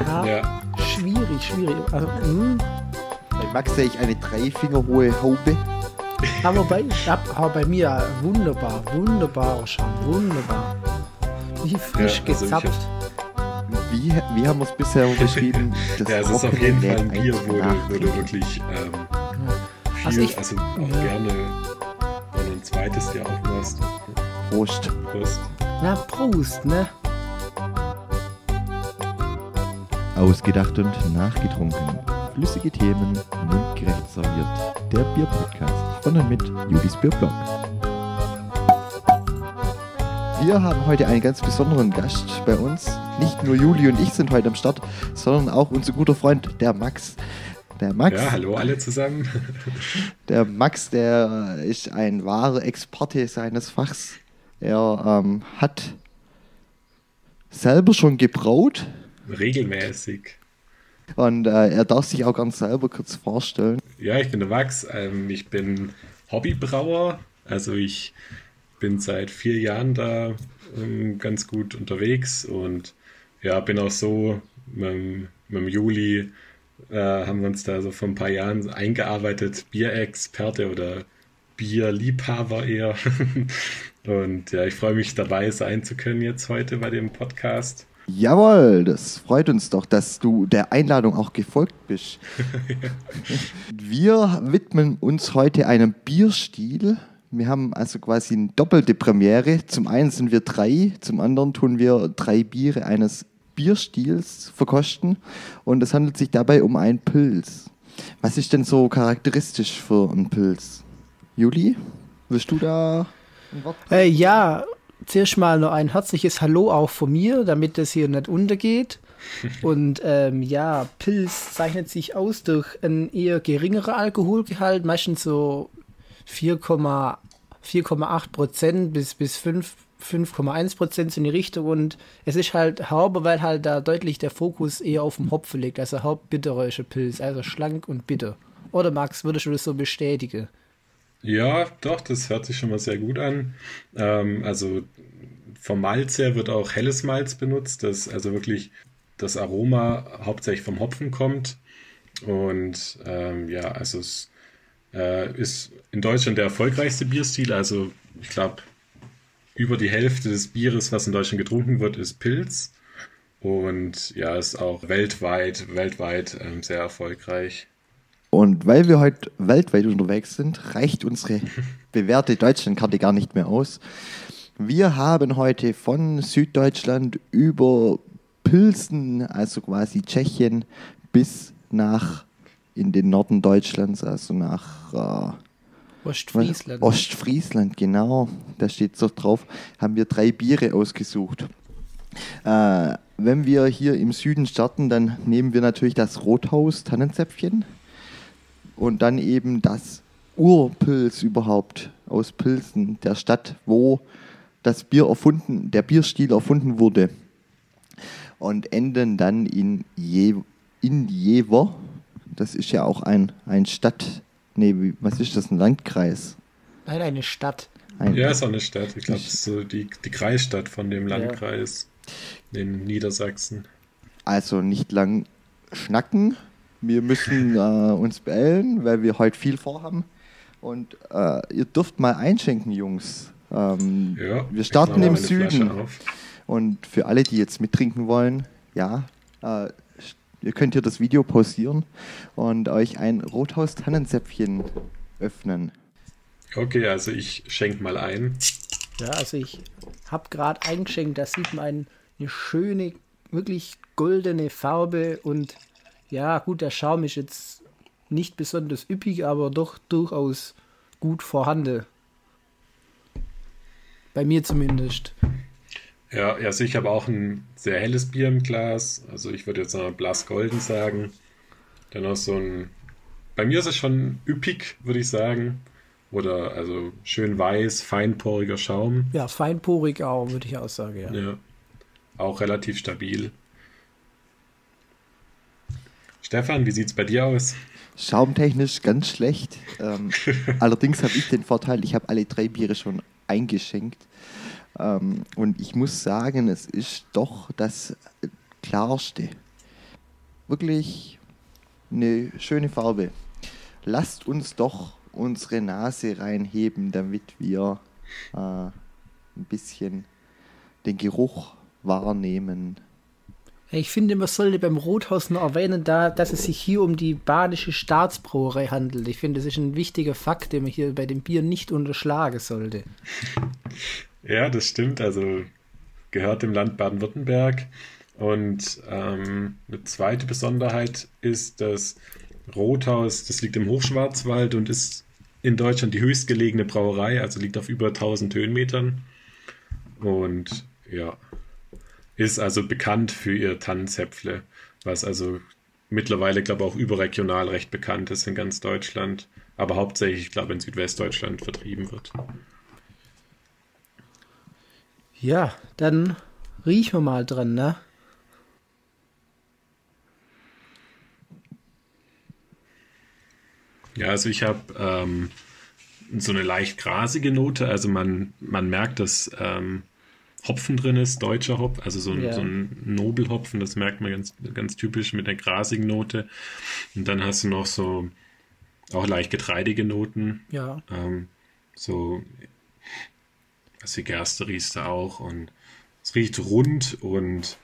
Ja, Ja. Schwierig, schwierig. Also, hm, Bei Max sehe ich eine drei Finger hohe Haube. aber, bei, aber bei mir wunderbar, wunderbarer Schaum, wunderbar. Wie frisch Ja, also gezapft. Wie, wie haben wir es bisher beschrieben? Das Ja, es ist auf jeden Fall ein Bier, du Nachtrinken. wirklich ähm, viel, Also also, ich- auch ja. gerne noch ein zweites dir aufmachst. Prost. Prost. Na, Prost, ne? Ausgedacht und nachgetrunken. Flüssige Themen, mundgerecht serviert. Der Bierpodcast von und mit Judis Bierblog. Wir haben heute einen ganz besonderen Gast bei uns. Nicht nur Juli und ich sind heute am Start, sondern auch unser guter Freund, der Max. Der Max, Ja, hallo alle zusammen. der Max, der ist ein wahrer Experte seines Fachs. Er ähm, hat selber schon gebraut, Regelmäßig. Und äh, er darf sich auch ganz selber kurz vorstellen. Ja, ich bin der Max. Ähm, ich bin Hobbybrauer. Also ich bin seit vier Jahren da ähm, ganz gut unterwegs und ja, bin auch so mit, dem- mit dem Juli äh, haben wir uns da so vor ein paar Jahren eingearbeitet, Bierexperte oder Bierliebhaber eher. und ja, ich freue mich dabei sein zu können jetzt heute bei dem Podcast. Jawohl, das freut uns doch, dass du der Einladung auch gefolgt bist. Wir widmen uns heute einem Bierstil. Wir haben also quasi eine doppelte Premiere. Zum einen sind wir drei, zum anderen tun wir drei Biere eines Bierstils verkosten. Und es handelt sich dabei um einen Pilz. Was ist denn so charakteristisch für einen Pilz? Juli, willst du da ein Wort? Äh, ja, zuerst mal noch ein herzliches Hallo auch von mir, damit das hier nicht untergeht. Und ähm, ja, Pilz zeichnet sich aus durch ein eher geringerer Alkoholgehalt, meistens so 4,8 4,8 Prozent bis, bis 5 5,1 Prozent in die Richtung und es ist halt herber, weil halt da deutlich der Fokus eher auf dem Hopfen liegt, also hauptbitterische Pilz, also schlank und bitter. Oder Max, würdest du das so bestätigen? Ja, doch, das hört sich schon mal sehr gut an. Ähm, also vom Malz her wird auch helles Malz benutzt, das also wirklich das Aroma hauptsächlich vom Hopfen kommt. Und ähm, ja, also es äh, ist in Deutschland der erfolgreichste Bierstil. Also ich glaube, über die Hälfte des Bieres, was in Deutschland getrunken wird, ist Pilz. Und ja, ist auch weltweit, weltweit ähm, sehr erfolgreich. Und weil wir heute weltweit unterwegs sind, reicht unsere bewährte Deutschlandkarte gar nicht mehr aus. Wir haben heute von Süddeutschland über Pilsen, also quasi Tschechien, bis nach in den Norden Deutschlands, also nach äh, Ostfriesland. Ostfriesland, genau, da steht so drauf, haben wir drei Biere ausgesucht. Äh, wenn wir hier im Süden starten, dann nehmen wir natürlich das Rothaus Tannenzäpfchen und dann eben das Urpilz überhaupt aus Pilsen, der Stadt, wo das Bier erfunden, der Bierstil erfunden wurde. Und enden dann in, Je, in Jever. Das ist ja auch ein, ein Stadt, nee, wie- was ist das, ein Landkreis? Nein, eine Stadt. Ein, Ja, ist auch eine Stadt. Ich glaube, es ist so die, die Kreisstadt von dem Landkreis in Niedersachsen. Also nicht lang schnacken. Wir müssen äh, uns beeilen, weil wir heute viel vorhaben. Und äh, ihr dürft mal einschenken, Jungs. Ähm, Ja, wir starten im Süden. Und für alle, die jetzt mittrinken wollen, ja, äh, ihr könnt hier das Video pausieren und euch ein Rothaus-Tannenzäpfchen öffnen. Okay, also ich schenke mal ein. Ja, also ich habe gerade eingeschenkt, da sieht man ein- eine schöne, wirklich goldene Farbe und ja, gut, der Schaum ist jetzt nicht besonders üppig, aber doch durchaus gut vorhanden. Bei mir zumindest. Ja, also ich habe auch ein sehr helles Bier im Glas. Also ich würde jetzt mal Blass Golden sagen. Dann noch so ein. Bei mir ist es schon üppig, würde ich sagen. Oder also schön weiß, feinporiger Schaum. Ja, feinporig auch, würde ich auch sagen, ja. Ja. Auch relativ stabil. Stefan, wie sieht's bei dir aus? Schaumtechnisch ganz schlecht. Ähm, allerdings habe ich den Vorteil, ich habe alle drei Biere schon eingeschenkt. Ähm, und ich muss sagen, es ist doch das klarste. wirklich eine schöne Farbe. Lasst uns doch unsere Nase reinheben, damit wir äh, ein bisschen den Geruch wahrnehmen. Ich finde, man sollte beim Rothaus nur erwähnen, da, dass es sich hier um die badische Staatsbrauerei handelt. Ich finde, das ist ein wichtiger Fakt, den man hier bei dem Bier nicht unterschlagen sollte. Ja, das stimmt. Also gehört dem Land Baden-Württemberg. Und ähm, eine zweite Besonderheit ist, dass Rothaus, das liegt im Hochschwarzwald und ist in Deutschland die höchstgelegene Brauerei, also liegt auf über 1000 Höhenmetern. Und ja, ist also bekannt für ihr Tannenzäpfle, was also mittlerweile, glaube ich, auch überregional recht bekannt ist in ganz Deutschland, aber hauptsächlich, ich glaube, in Südwestdeutschland vertrieben wird. Ja, dann riechen wir mal dran, ne? Ja, also ich habe ähm, so eine leicht grasige Note, also man, man merkt, dass ähm, Hopfen drin ist, deutscher Hopfen, also so ein, ja. so ein Nobelhopfen, das merkt man ganz, ganz typisch mit der grasigen Note. Und dann hast du noch so auch leicht getreidige Noten. Ja. Ähm, so, was wie Gerste riechst du auch und es riecht rund und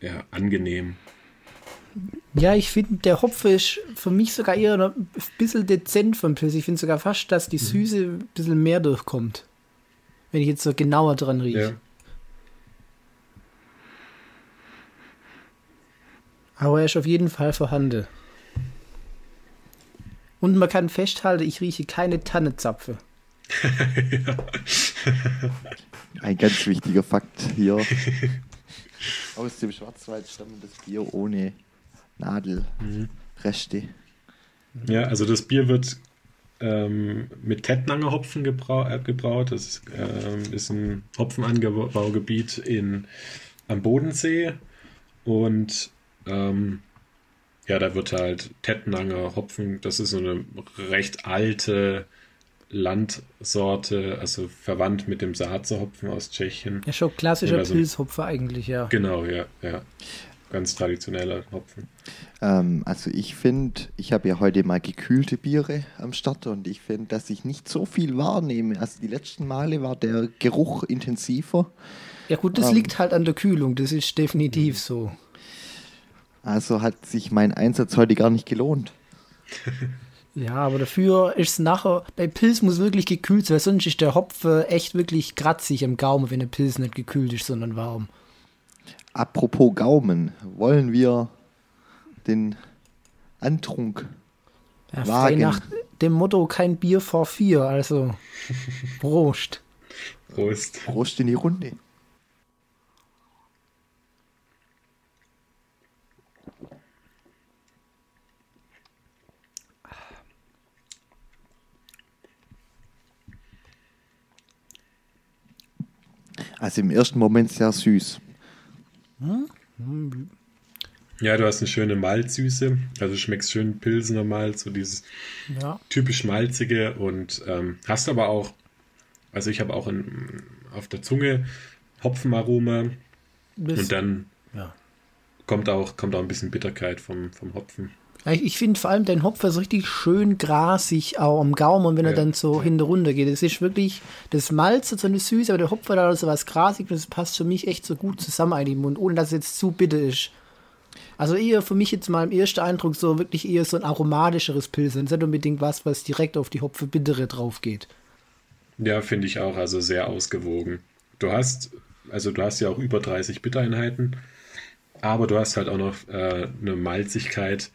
ja, angenehm. Ja, ich finde, der Hopfen ist für mich sogar eher ein bisschen dezent vom Pilz. Ich finde sogar fast, dass die mhm. Süße ein bisschen mehr durchkommt. Wenn ich jetzt so genauer dran rieche. Ja. Aber er ist auf jeden Fall vorhanden. Und man kann festhalten, ich rieche keine Tannezapfe. Ein ganz wichtiger Fakt hier. Aus dem Schwarzwald stammendes Bier ohne Nadelreste. Mhm. Ja, also das Bier wird ähm, mit Tettnanger Hopfen gebrau äh, gebraut. Das ist, ähm, ist ein Hopfenanbaugebiet in, am Bodensee. Und ähm, ja, da wird halt Tettnanger Hopfen, das ist so eine recht alte Landsorte, also verwandt mit dem Saatze-Hopfen aus Tschechien. Ja, schon klassischer also, Pilzhopfer eigentlich, ja. Genau, ja, ja ganz traditioneller Hopfen. Ähm, also ich finde, ich habe ja heute mal gekühlte Biere am Start und ich finde, dass ich nicht so viel wahrnehme. Also die letzten Male war der Geruch intensiver. Ja gut, das ähm, liegt halt an der Kühlung, das ist definitiv so. Also hat sich mein Einsatz heute gar nicht gelohnt. Ja, aber dafür ist es nachher, bei Pilz muss wirklich gekühlt sein, weil sonst ist der Hopfen echt wirklich kratzig im Gaumen, wenn der Pilz nicht gekühlt ist, sondern warm. Apropos Gaumen, wollen wir den Antrunk ja, wagen? Nach dem Motto kein Bier vor vier, also Prost. Prost. Prost in die Runde. Also im ersten Moment sehr süß. Ja, du hast eine schöne Malzsüße. Also schmeckst schön Pilsener Malz, so dieses ja. typisch malzige und ähm, hast aber auch, also ich habe auch in, auf der Zunge Hopfenaroma und dann ja. kommt, auch, kommt auch ein bisschen Bitterkeit vom, vom Hopfen. Ich finde vor allem dein Hopfer so richtig schön grasig auch am Gaumen, wenn ja. er dann so hinter runter geht. Es ist wirklich, das Malz hat so eine Süße, aber der Hopfer da so was grasig das passt für mich echt so gut zusammen in den Mund, ohne dass es jetzt zu bitter ist. Also eher für mich jetzt mal im ersten Eindruck so wirklich eher so ein aromatischeres Pilzen. Nicht unbedingt was, was direkt auf die Hopfe bittere drauf geht. Ja, finde ich auch, also sehr ausgewogen. Du hast, also du hast ja auch über 30 Bittereinheiten, aber du hast halt auch noch äh, eine Malzigkeit,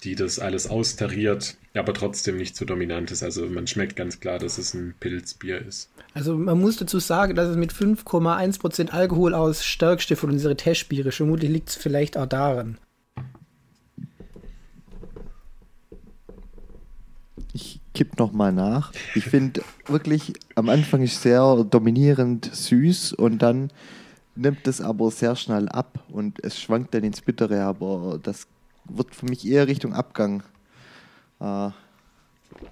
die das alles austariert, aber trotzdem nicht so dominant ist. Also man schmeckt ganz klar, dass es ein Pilzbier ist. Also man muss dazu sagen, dass es mit 5,1% Alkohol aus stärkste von unseren Testbiere. Vermutlich liegt es vielleicht auch daran. Ich kipp noch mal nach. Ich finde wirklich, am Anfang ist sehr dominierend süß und dann nimmt es aber sehr schnell ab und es schwankt dann ins Bittere, aber das wird für mich eher Richtung Abgang äh,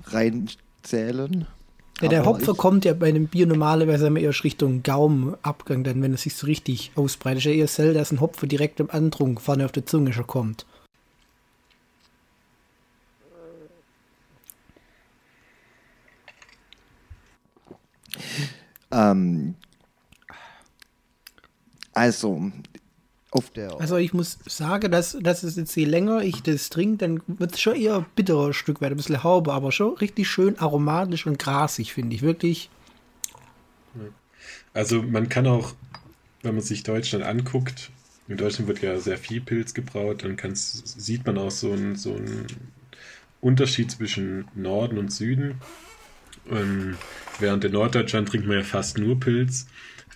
reinzählen. Ja, der Hopfer kommt ja bei einem Bier normalerweise immer eher Richtung Gaumenabgang, dann wenn es sich so richtig ausbreitet. Ist ja eher selten, dass ein Hopfer direkt im Andrung vorne auf der Zunge schon kommt. Ähm, also, auf der. Also ich muss sagen, dass, dass es jetzt je länger ich das trinke, dann wird es schon eher bitterer Stück weit, ein bisschen Haube, aber schon richtig schön aromatisch und grasig, finde ich. Wirklich. Also man kann auch, wenn man sich Deutschland anguckt, in Deutschland wird ja sehr viel Pilz gebraut, dann sieht man auch so einen so Unterschied zwischen Norden und Süden. Und während in Norddeutschland trinkt man ja fast nur Pilz.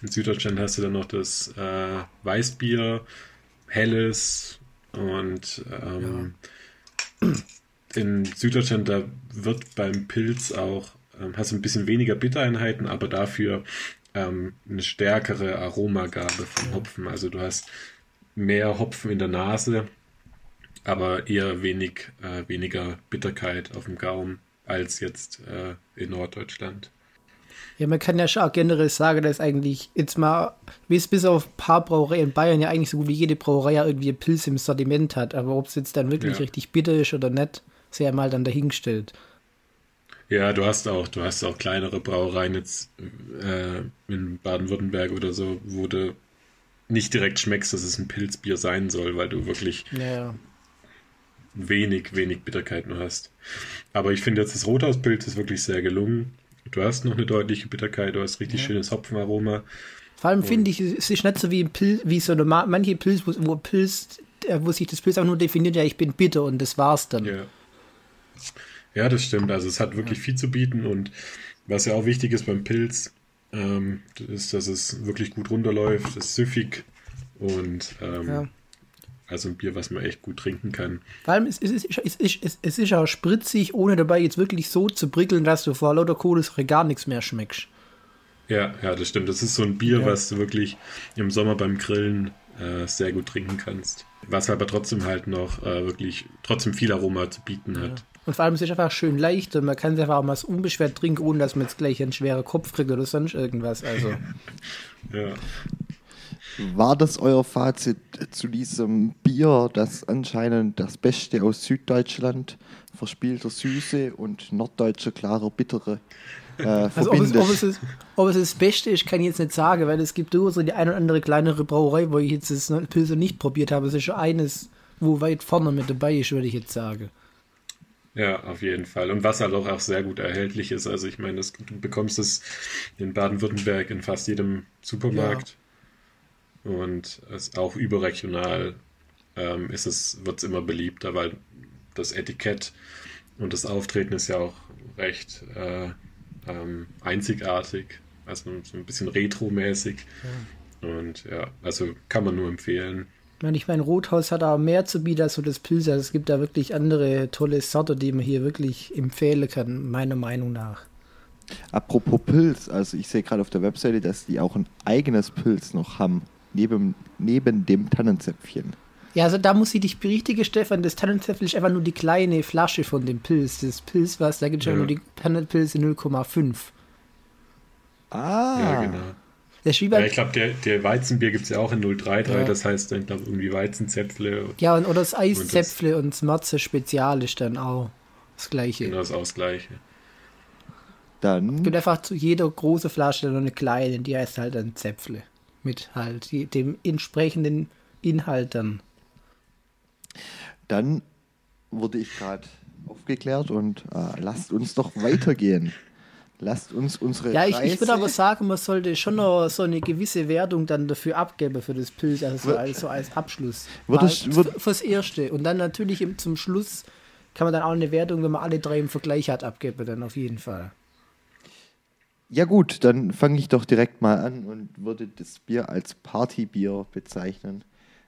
In Süddeutschland hast du dann noch das äh, Weißbier, Helles und ähm, ja. in Süddeutschland, da wird beim Pilz auch, ähm, hast du ein bisschen weniger Bittereinheiten, aber dafür ähm, eine stärkere Aromagabe vom Hopfen. Also du hast mehr Hopfen in der Nase, aber eher wenig, äh, weniger Bitterkeit auf dem Gaumen als jetzt äh, in Norddeutschland. Ja, man kann ja schon auch generell sagen, dass eigentlich jetzt mal, wie es bis auf ein paar Brauereien in Bayern ja eigentlich so gut wie jede Brauerei ja irgendwie Pilz im Sortiment hat. Aber ob es jetzt dann wirklich ja. richtig bitter ist oder nicht, ja mal dann dahingestellt. Ja, du hast auch, du hast auch kleinere Brauereien jetzt äh, in Baden-Württemberg oder so, wo du nicht direkt schmeckst, dass es ein Pilzbier sein soll, weil du wirklich ja. wenig, wenig Bitterkeit nur hast. Aber ich finde jetzt das Rothauspilz ist wirklich sehr gelungen. Du hast noch eine deutliche Bitterkeit, du hast richtig ja. schönes Hopfenaroma. Vor allem finde ich, es ist nicht so wie, Pil wie so eine, manche Pilz, wo, wo, Pilz, äh, wo sich das Pilz auch nur definiert, ja, ich bin bitter und das war's dann. Ja, ja das stimmt. Also es hat wirklich ja. viel zu bieten und was ja auch wichtig ist beim Pilz, ähm, ist, dass es wirklich gut runterläuft, ist süffig und ähm, ja. Also ein Bier, was man echt gut trinken kann. Vor allem, es, es, ist, es, ist, es ist auch spritzig, ohne dabei jetzt wirklich so zu prickeln, dass du vor lauter Kohlensäure gar nichts mehr schmeckst. Ja, ja, das stimmt. Das ist so ein Bier, ja. was du wirklich im Sommer beim Grillen äh, sehr gut trinken kannst. Was aber trotzdem halt noch äh, wirklich trotzdem viel Aroma zu bieten hat. Ja. Und vor allem es ist einfach schön leicht und man kann es einfach auch mal unbeschwert trinken, ohne dass man jetzt gleich einen schweren Kopf kriegt oder sonst irgendwas. Also. ja. War das euer Fazit zu diesem Bier, das anscheinend das Beste aus Süddeutschland, verspielter Süße und norddeutscher klarer Bittere äh, also ob es, ob, es ist, ob es, das Beste ist, kann ich jetzt nicht sagen, weil es gibt durchaus die eine oder andere kleinere Brauerei, wo ich jetzt das Pilze nicht probiert habe. Es ist schon eines, wo weit vorne mit dabei ist, würde ich jetzt sagen. Ja, auf jeden Fall. Und was halt auch, auch sehr gut erhältlich ist. Also ich meine, das, du bekommst es in Baden-Württemberg in fast jedem Supermarkt. Ja. Und es auch überregional ähm, ist es, wird es immer beliebter, weil das Etikett und das Auftreten ist ja auch recht äh, ähm, einzigartig. Also so ein bisschen retro-mäßig. Ja. Und ja, also kann man nur empfehlen. Ich meine, ich meine, Rothaus hat auch mehr zu bieten als so das Pilz. Also es gibt da wirklich andere tolle Sorte, die man hier wirklich empfehlen kann, meiner Meinung nach. Apropos Pilz, also ich sehe gerade auf der Webseite, dass die auch ein eigenes Pilz noch haben, neben, neben dem Tannenzäpfchen. Ja, also da muss ich dich berichtigen, Stefan. Das Tannenzäpfchen ist einfach nur die kleine Flasche von dem Pilz. Das Pilz, was, da gibt es ja nur die Tannenpilze 0,5. Ah. Ja, genau. Der ja, ich glaube, der, der Weizenbier gibt es ja auch in 033, ja. das heißt dann, glaube irgendwie Weizenzäpfle. Ja, und, oder das Eiszäpfle und das Matze Spezial ist dann auch das gleiche. Genau, das auch das gleiche. Dann. Es gibt einfach zu jeder große Flasche noch eine kleine, die heißt halt ein Zäpfle. Mit halt dem entsprechenden Inhalt dann. Dann wurde ich gerade aufgeklärt und äh, lasst uns doch weitergehen. Lasst uns unsere. Ja, ich, ich würde aber sagen, man sollte schon noch so eine gewisse Wertung dann dafür abgeben für das Pilz, also so als, so als Abschluss. Wird es, wird fürs Erste. Und dann natürlich im, zum Schluss kann man dann auch eine Wertung, wenn man alle drei im Vergleich hat, abgeben, dann auf jeden Fall. Ja, gut, dann fange ich doch direkt mal an und würde das Bier als Partybier bezeichnen.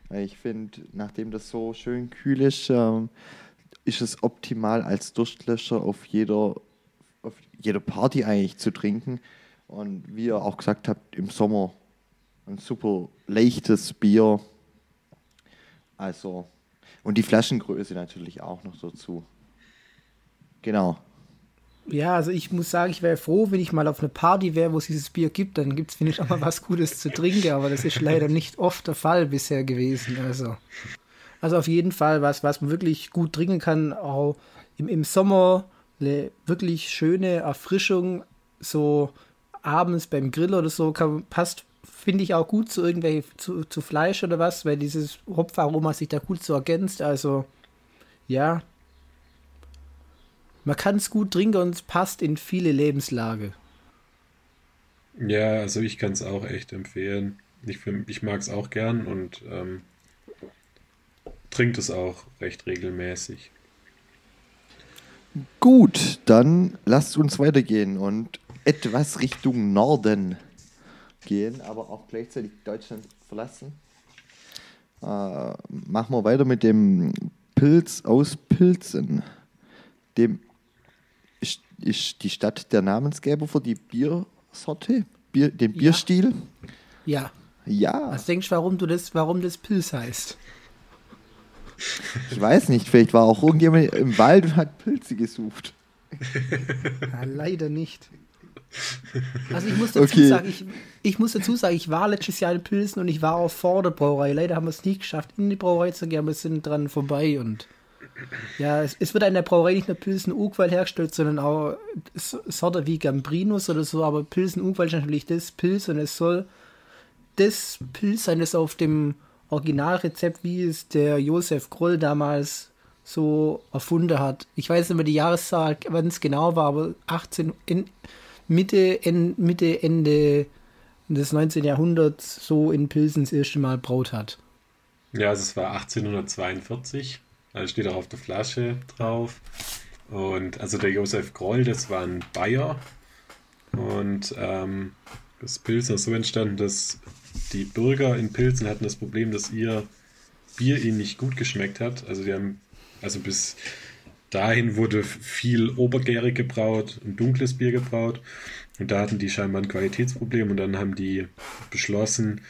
Ich finde, nachdem das so schön kühl ist, ähm, ist es optimal als Durstlöscher auf jeder auf jeder Party eigentlich zu trinken. Und wie ihr auch gesagt habt, im Sommer ein super leichtes Bier. Also, und die Flaschengröße natürlich auch noch dazu. Genau. Ja, also ich muss sagen, ich wäre froh, wenn ich mal auf eine Party wäre, wo es dieses Bier gibt, dann gibt es, ich, auch mal was Gutes zu trinken, aber das ist leider nicht oft der Fall bisher gewesen. Also, also auf jeden Fall was, was man wirklich gut trinken kann, auch im, im Sommer eine wirklich schöne Erfrischung, so abends beim Grill oder so kann, passt, finde ich auch gut zu irgendwelche zu, zu Fleisch oder was, weil dieses Hopfaroma sich da gut so ergänzt. Also ja, man kann es gut trinken und es passt in viele Lebenslage. Ja, also ich kann es auch echt empfehlen. Ich, ich mag es auch gern und ähm, trinkt es auch recht regelmäßig. Gut, dann lasst uns weitergehen und etwas Richtung Norden gehen, aber auch gleichzeitig Deutschland verlassen. Äh, machen wir weiter mit dem Pilz aus Pilzen. Dem ist, die Stadt der Namensgeber für die Biersorte, Bier, den Bierstil. Ja. Ja. Was denkst du, warum du das, warum das Pilz heißt? Ich weiß nicht, vielleicht war auch irgendjemand im Wald und hat Pilze gesucht. Ja, leider nicht. Also ich muss dazu okay. sagen, ich, ich muss dazu sagen, ich war letztes Jahr in Pilsen und ich war auch vor der Brauerei. Leider haben wir es nicht geschafft, in die Brauerei zu gehen, aber wir sind dran vorbei und ja, es, es wird in der Brauerei nicht nur Pilsen Urquell hergestellt, sondern auch Sorte wie Gambrinus oder so, aber Pilsen Urquell ist natürlich das Pilz und es soll das Pilz sein, das auf dem Originalrezept, wie es der Josef Groll damals so erfunden hat. Ich weiß nicht mehr die Jahreszahl, wann es genau war, aber 18, in, Mitte, in, Mitte, Ende des 19. Jahrhunderts so in Pilsen das erste Mal braut hat. Ja, also es war 1842. Also steht auch auf der Flasche drauf. Und also der Josef Groll, das war ein Bayer. Und ähm, das Pilsner so entstanden, dass die Bürger in Pilsen hatten das Problem, dass ihr Bier ihnen nicht gut geschmeckt hat. Also die haben, also bis dahin wurde viel obergärig gebraut, ein dunkles Bier gebraut. Und da hatten die scheinbar ein Qualitätsproblem und dann haben die beschlossen,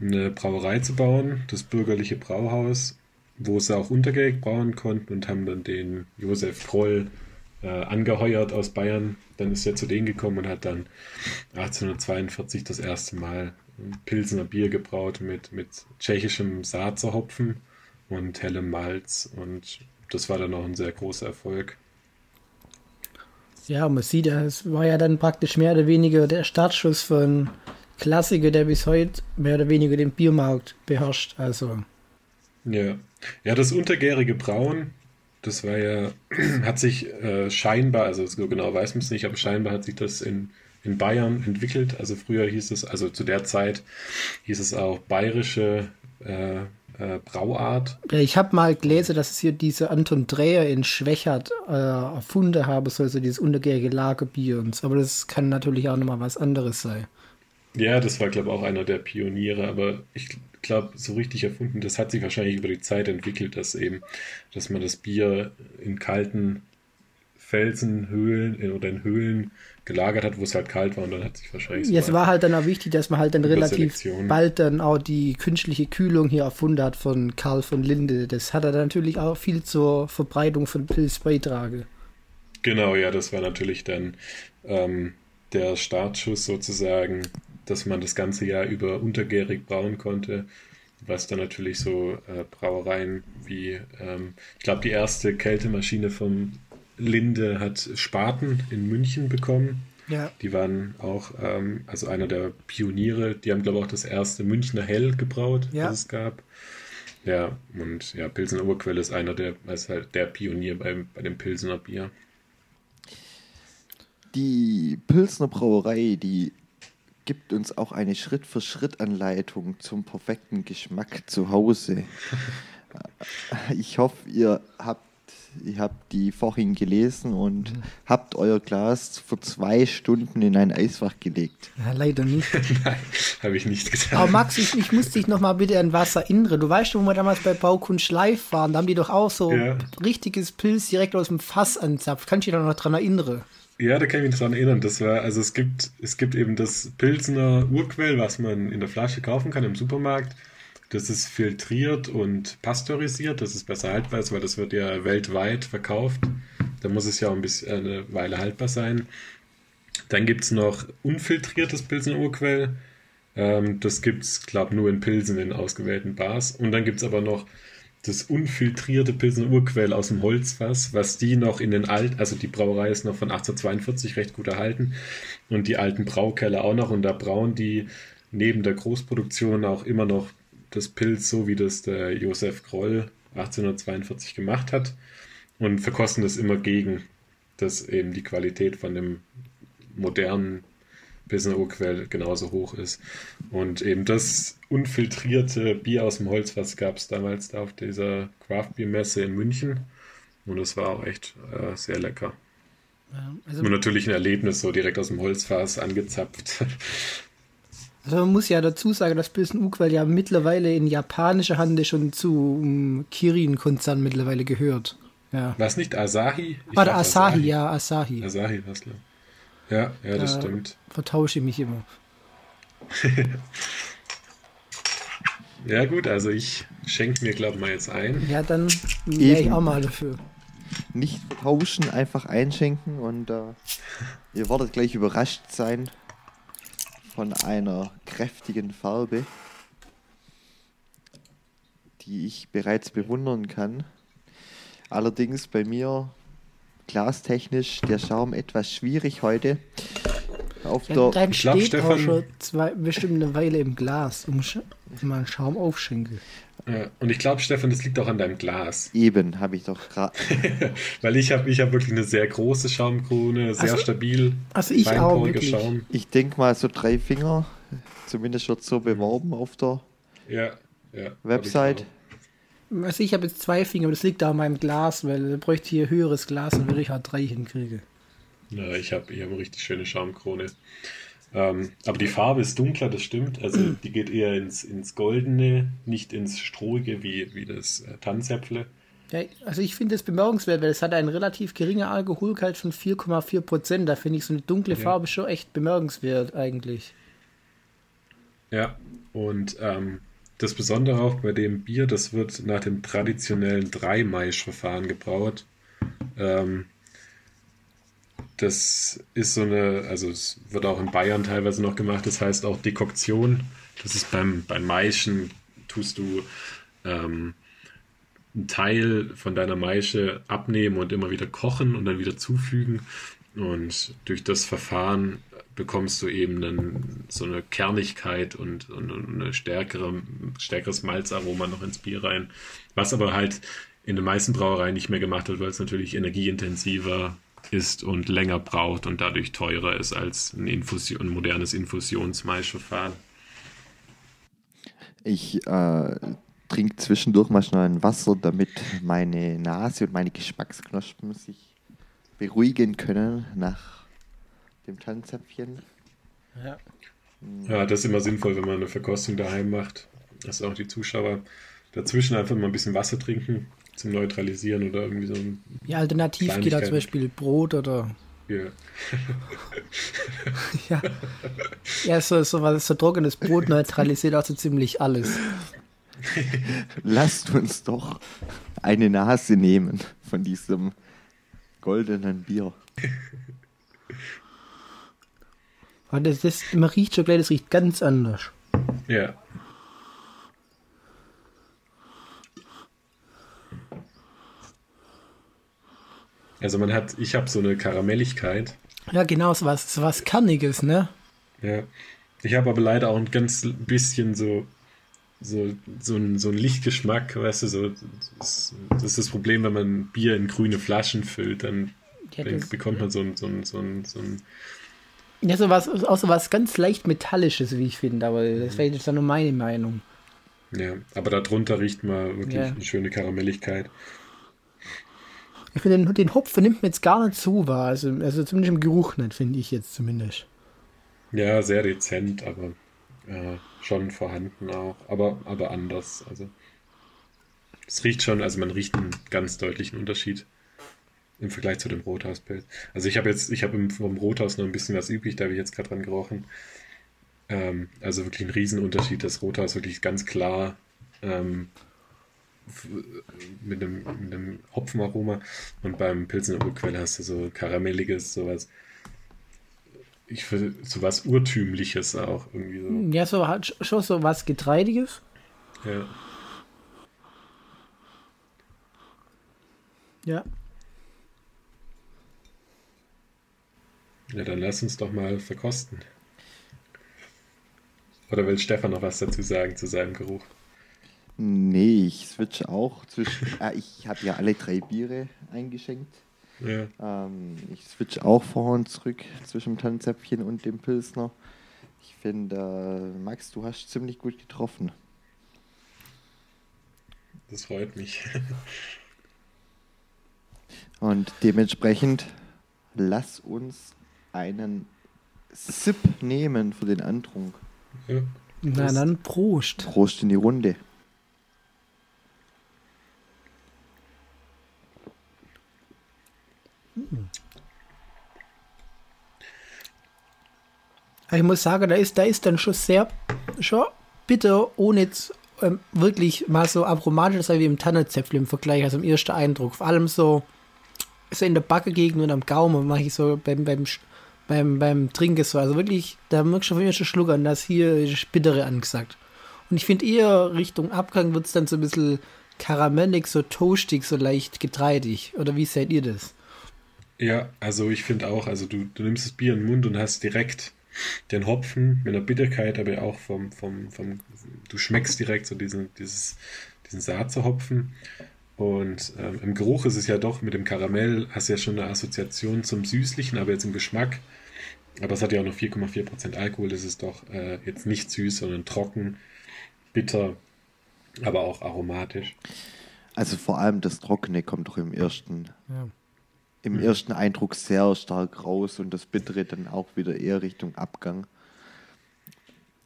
eine Brauerei zu bauen, das bürgerliche Brauhaus wo sie auch untergärig brauen konnten und haben dann den Josef Kroll äh, angeheuert aus Bayern. Dann ist er zu denen gekommen und hat dann 1842 das erste Mal Pilsener Bier gebraut mit, mit tschechischem Saazerhopfen und hellem Malz und das war dann auch ein sehr großer Erfolg. Ja, man sieht ja, es war ja dann praktisch mehr oder weniger der Startschuss von Klassiker, der bis heute mehr oder weniger den Biermarkt beherrscht. Also ja. Ja, das untergärige Brauen, das war ja, hat sich äh, scheinbar, also so genau weiß man es nicht, aber scheinbar hat sich das in, in Bayern entwickelt. Also früher hieß es, also zu der Zeit hieß es auch bayerische äh, äh, Brauart. Ja, ich habe mal gelesen, dass es hier diese Anton Dreher in Schwächert äh, erfunden habe, so also dieses untergärige Lagerbier. Aber das kann natürlich auch nochmal was anderes sein. Ja, das war, glaube ich, auch einer der Pioniere, aber ich glaube, so richtig erfunden, das hat sich wahrscheinlich über die Zeit entwickelt, dass eben, dass man das Bier in kalten Felsenhöhlen oder in Höhlen gelagert hat, wo es halt kalt war und dann hat sich wahrscheinlich. So es war halt dann auch wichtig, dass man halt dann relativ Selektion. bald dann auch die künstliche Kühlung hier erfunden hat von Karl von Linde. Das hat er natürlich auch viel zur Verbreitung von Pilz beitragen. Genau, ja, das war natürlich dann ähm, der Startschuss sozusagen dass man das ganze Jahr über untergärig brauen konnte, was dann natürlich so äh, Brauereien wie, ähm, ich glaube, die erste Kältemaschine von Linde hat Spaten in München bekommen. Ja. Die waren auch, ähm, also einer der Pioniere, die haben, glaube ich, auch das erste Münchner Hell gebraut, ja. das es gab. Ja, und ja, Pilsener Urquelle ist einer der, ist halt der Pionier beim, bei dem Pilsener Bier. Die Pilsner Brauerei, die gibt uns auch eine Schritt-für-Schritt-Anleitung zum perfekten Geschmack zu Hause. Ich hoffe, ihr habt, ihr habt die vorhin gelesen und mhm. habt euer Glas für zwei Stunden in ein Eisfach gelegt. Ja, leider nicht. Nein, habe ich nicht getan. Aber Max, ich, ich muss dich noch mal bitte an was erinnern. Du weißt, wo wir damals bei Baukunst live waren, da haben die doch auch so ja. richtiges Pilz direkt aus dem Fass anzapft. Kannst du dich da noch dran erinnern? Ja, da kann ich mich dran erinnern. Das war, also es gibt, es gibt eben das Pilsener Urquell, was man in der Flasche kaufen kann im Supermarkt. Das ist filtriert und pasteurisiert. Das ist besser haltbar, weil das wird ja weltweit verkauft. Da muss es ja auch ein bisschen eine Weile haltbar sein. Dann gibt es noch unfiltriertes Pilsener Urquell. Ähm, das gibt es, glaube ich, nur in Pilsen in ausgewählten Bars. Und dann gibt es aber noch das unfiltrierte Pilsener Urquell aus dem Holzfass, was die noch in den alten, also die Brauerei ist noch von 1842 recht gut erhalten und die alten Braukeller auch noch und da brauen die neben der Großproduktion auch immer noch das Pilz, so wie das der Josef Groll 1842 gemacht hat und verkosten das immer gegen, dass eben die Qualität von dem modernen Pilsner Urquell genauso hoch ist. Und eben das unfiltrierte Bier aus dem Holzfass gab es damals da auf dieser Craft Beer Messe in München. Und es war auch echt äh, sehr lecker. Also und natürlich ein Erlebnis, so direkt aus dem Holzfass angezapft. Also man muss ja dazu sagen, dass Pilsen Urquell ja mittlerweile in japanischer Hand schon zu Kirin-Konzern mittlerweile gehört. Ja. War es nicht Asahi? Ich War Asahi, Asahi, ja, Asahi. Asahi, was Ja, ja, das da stimmt. Vertausche mich immer. ja, gut, also ich schenke mir, glaube ich, mal jetzt ein. Ja, dann wäre ich auch mal dafür. Nicht tauschen, einfach einschenken und äh, ihr werdet gleich überrascht sein von einer kräftigen Farbe, die ich bereits bewundern kann. Allerdings bei mir glastechnisch der Schaum etwas schwierig heute. Auf ja, der steht glaub, auch schon zwei, bestimmt eine Weile im Glas, um mal einen Schaum aufschenke. Ja, und ich glaube, Stefan, das liegt auch an deinem Glas. Eben, habe ich doch gerade. Weil ich habe ich hab wirklich eine sehr große Schaumkrone, sehr also, stabil. Also ich auch. Schaum. Ich denke mal so drei Finger. Zumindest wird so beworben auf der ja, ja, Website. Also ich habe jetzt zwei Finger, aber das liegt da an meinem Glas, weil ich bräuchte hier höheres Glas, dann würde ich halt drei hinkriege. Ja, ich habe ich hab eine richtig schöne Schaumkrone. Ähm, aber die Farbe ist dunkler, das stimmt. Also die geht eher ins, ins Goldene, nicht ins Strohige wie, wie das äh, Tanzäpfle. Ja, also ich finde es bemerkenswert, weil es hat einen relativ geringen Alkoholgehalt von 4,4 Prozent. Da finde ich so eine dunkle Farbe ja. schon echt bemerkenswert eigentlich. Ja, und ähm, das Besondere auch bei dem Bier, das wird nach dem traditionellen Dreimaisch-Verfahren gebraut. Ähm, das ist so eine, also es wird auch in Bayern teilweise noch gemacht, das heißt auch Dekoktion. Das ist beim, beim Maischen, tust du ähm, einen Teil von deiner Maische abnehmen und immer wieder kochen und dann wieder zufügen. Und durch das Verfahren bekommst du eben dann so eine Kernigkeit und, und, und eine stärkere, stärkeres Malzaroma noch ins Bier rein. Was aber halt in den meisten Brauereien nicht mehr gemacht wird, weil es natürlich energieintensiver ist und länger braucht und dadurch teurer ist als ein, Infusion, ein modernes Infusionsmaischverfahren. Ich äh, trinke zwischendurch mal schnell ein Wasser, damit meine Nase und meine Geschmacksknospen sich beruhigen können nach dem Tanzäpfchen. Ja. ja, das ist immer sinnvoll, wenn man eine Verkostung daheim macht, dass auch die Zuschauer dazwischen einfach mal ein bisschen Wasser trinken zum Neutralisieren oder irgendwie so ein. Ja, alternativ geht da zum Beispiel Brot oder. Ja. ja. Ja, so, so, was, so trockenes Brot neutralisiert auch so ziemlich alles. Lasst uns doch eine Nase nehmen von diesem goldenen Bier. das, das, man riecht schon gleich, das riecht ganz anders. Ja. Also man hat, ich habe so eine Karamelligkeit. Ja, genau, so was, so was Kanniges, ne? Ja. Ich habe aber leider auch ein ganz bisschen so, so, so, ein, so ein Lichtgeschmack, weißt du, so, das, das ist das Problem, wenn man Bier in grüne Flaschen füllt, dann, ja, dann bekommt man so ein, so ein, so ein, so ein ja, so was, auch so was ganz leicht Metallisches, wie ich finde, aber das wäre jetzt nur meine Meinung. Ja, aber darunter riecht man wirklich ja. eine schöne Karamelligkeit. Ich finde, den, den Hopfen nimmt mir jetzt gar nicht so wahr. Also, also zumindest im Geruch nicht, finde ich jetzt zumindest. Ja, sehr dezent, aber äh, schon vorhanden auch. Aber, aber anders. Also es riecht schon, also man riecht einen ganz deutlichen Unterschied im Vergleich zu dem Rothauspilz. Also ich habe jetzt, ich habe vom Rothaus noch ein bisschen was übrig, da habe ich jetzt gerade dran gerochen. Ähm, also wirklich ein Riesenunterschied. Das Rothaus wirklich ganz klar ähm, mit einem, mit einem Hopfenaroma und beim Pilsener Urquell hast du so karamelliges, sowas. Ich finde sowas Urtümliches auch irgendwie so. Ja, so hat schon so was Getreidiges. Ja. Ja. Ja, dann lass uns doch mal verkosten. Oder will Stefan noch was dazu sagen zu seinem Geruch? Nee, ich switch auch zwischen. ah, ich habe ja alle drei Biere eingeschenkt. Ja. Ähm, ich switch auch vor und zurück zwischen dem Tannenzäpfchen und dem Pilsner. Ich finde, äh, Max, du hast ziemlich gut getroffen. Das freut mich. Und dementsprechend lass uns einen Sip nehmen für den Antrunk. Ja. Na dann Prost. Prost in die Runde. Ich muss sagen, da ist, da ist dann schon sehr schon bitter, ohne jetzt ähm, wirklich mal so aromatisch zu sein wie im Tannenzäpfel im Vergleich, also im ersten Eindruck. Vor allem so, so in der Backegegend und am Gaumen mache ich so beim, beim, beim, beim Trinken so. Also wirklich, da merkst du von mir schon schluckern, dass hier ist bittere angesagt. Und ich finde eher Richtung Abgang wird es dann so ein bisschen karamellig, so toastig, so leicht getreidig. Oder wie seht ihr das? Ja, also ich finde auch, also du, du nimmst das Bier in den Mund und hast direkt den Hopfen mit einer Bitterkeit, aber auch vom, vom, vom du schmeckst direkt so diesen, dieses, diesen Saatze-Hopfen. Und ähm, im Geruch ist es ja doch mit dem Karamell, hast ja schon eine Assoziation zum Süßlichen, aber jetzt im Geschmack, aber es hat ja auch noch 4,4% Alkohol, ist es doch äh, jetzt nicht süß, sondern trocken, bitter, aber auch aromatisch. Also vor allem das Trockene kommt doch im ersten, Ja. im ersten Eindruck sehr stark raus und das Bittere dann auch wieder eher Richtung Abgang.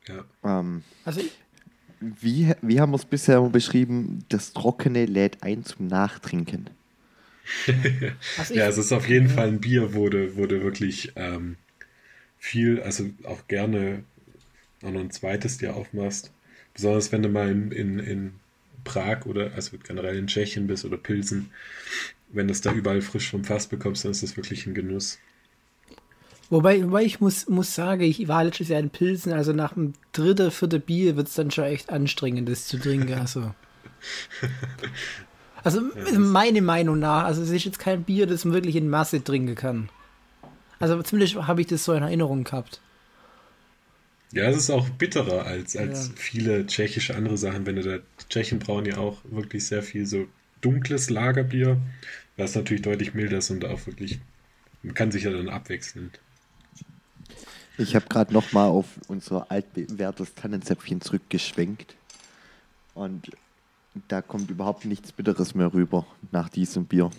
Ja. Ähm, Also ich, wie, wie haben wir es bisher beschrieben? Das Trockene lädt ein zum Nachtrinken. also Ja, es ist auf jeden Fall ein Bier, wo du, wo du wirklich ähm, viel, also auch gerne auch noch ein zweites dir aufmachst. Besonders wenn du mal in, in, in Prag oder also generell in Tschechien bist oder Pilsen, wenn du es da überall frisch vom Fass bekommst, dann ist das wirklich ein Genuss. Wobei, wobei ich muss, muss sagen, ich war letztes Jahr in Pilsen, also nach dem dritten, vierten Bier wird es dann schon echt anstrengend, das zu trinken. Also, also meine Meinung nach, also es ist jetzt kein Bier, das man wirklich in Masse trinken kann. Also zumindest habe ich das so in Erinnerung gehabt. Ja, es ist auch bitterer als, als Ja. viele tschechische andere Sachen. Wenn du da, Tschechen brauen ja auch wirklich sehr viel so dunkles Lagerbier, was natürlich deutlich milder ist und auch wirklich, man kann sich ja dann abwechseln. Ich habe gerade noch mal auf unser altbewährtes Tannenzäpfchen zurückgeschwenkt. Und da kommt überhaupt nichts Bitteres mehr rüber nach diesem Bier.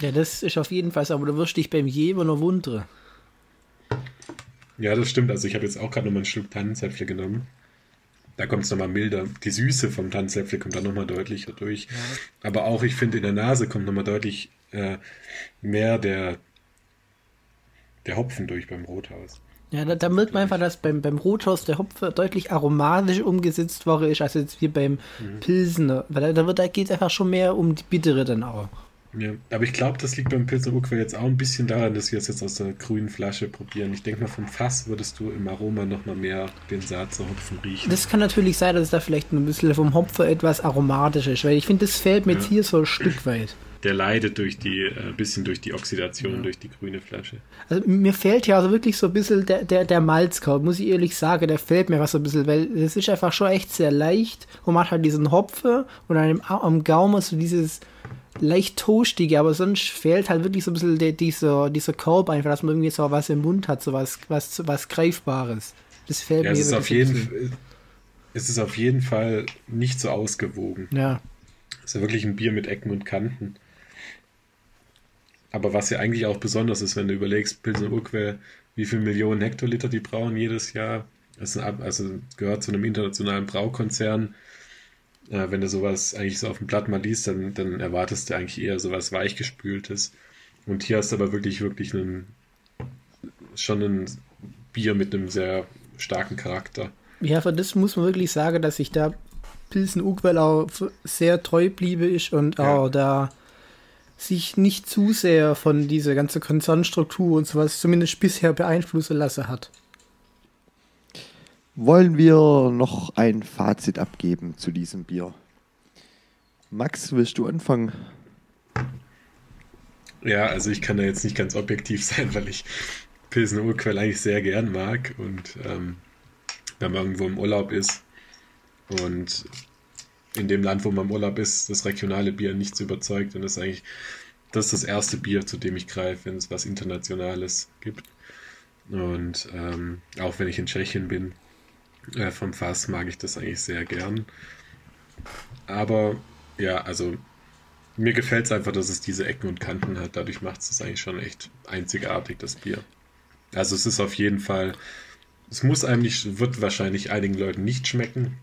Ja, das ist auf jeden Fall so, aber du wirst dich beim Jeber noch wundern. Ja, das stimmt. Also ich habe jetzt auch gerade nochmal ein Stück Tannenzäpfle genommen. Da kommt es nochmal milder. Die Süße vom Tannenzäpfle kommt dann nochmal deutlicher durch. Aber auch, ich finde, in der Nase kommt nochmal deutlich äh, mehr der, der Hopfen durch beim Rothaus. Ja, da, da merkt man einfach, dass beim, beim Rothaus der Hopfer deutlich aromatisch umgesetzt worden ist, als jetzt wie beim Pilsen. Weil da, da, wird- da geht es einfach schon mehr um die Bittere dann auch. Ja, aber ich glaube, das liegt beim Pilsner Urquell jetzt auch ein bisschen daran, dass wir es jetzt aus der grünen Flasche probieren. Ich denke mal, vom Fass würdest du im Aroma nochmal mehr den Saatze-Hopfen riechen. Das kann natürlich sein, dass es da vielleicht ein bisschen vom Hopfer etwas aromatisch ist, weil ich finde, das fällt mir jetzt Ja. hier so ein Stück weit. Der leidet durch die, äh, bisschen durch die Oxidation, durch die grüne Flasche. Also mir fehlt ja also wirklich so ein bisschen der, der, der Malzkorb, muss ich ehrlich sagen, der fehlt mir was so ein bisschen, weil es ist einfach schon echt sehr leicht und man hat halt diesen Hopfer und an dem, am Gaumen so dieses leicht toastige, aber sonst fehlt halt wirklich so ein bisschen der, dieser, dieser Korb einfach, dass man irgendwie so was im Mund hat, so was, was, was Greifbares. Das fehlt Ja, mir es ist, auf ein jeden, es ist auf jeden Fall nicht so ausgewogen. Ja, Es ist ja wirklich ein Bier mit Ecken und Kanten. Aber was ja eigentlich auch besonders ist, wenn du überlegst, Pilsen Urquell, wie viele Millionen Hektoliter die brauen jedes Jahr. Ab- also gehört zu einem internationalen Braukonzern. Äh, wenn du sowas eigentlich so auf dem Blatt mal liest, dann, dann erwartest du eigentlich eher sowas Weichgespültes. Und hier hast du aber wirklich, wirklich einen, schon ein Bier mit einem sehr starken Charakter. Ja, für das muss man wirklich sagen, dass sich da Pilsen Ugwell auch sehr treu bliebe ist und Ja. auch da sich nicht zu sehr von dieser ganzen Konzernstruktur und sowas zumindest bisher beeinflussen lassen hat. Wollen wir noch ein Fazit abgeben zu diesem Bier? Max, willst du anfangen? Ja, also ich kann da jetzt nicht ganz objektiv sein, weil ich Pilsner Urquell eigentlich sehr gern mag und ähm, wenn man irgendwo im Urlaub ist und in dem Land, wo man im Urlaub ist, das regionale Bier nichts überzeugt, dann ist eigentlich das ist das erste Bier, zu dem ich greife, wenn es was Internationales gibt. Und ähm, auch wenn ich in Tschechien bin, äh, vom Fass mag ich das eigentlich sehr gern. Aber ja, also mir gefällt es einfach, dass es diese Ecken und Kanten hat. Dadurch macht es eigentlich schon echt einzigartig, das Bier. Also es ist auf jeden Fall, es muss eigentlich, wird wahrscheinlich einigen Leuten nicht schmecken,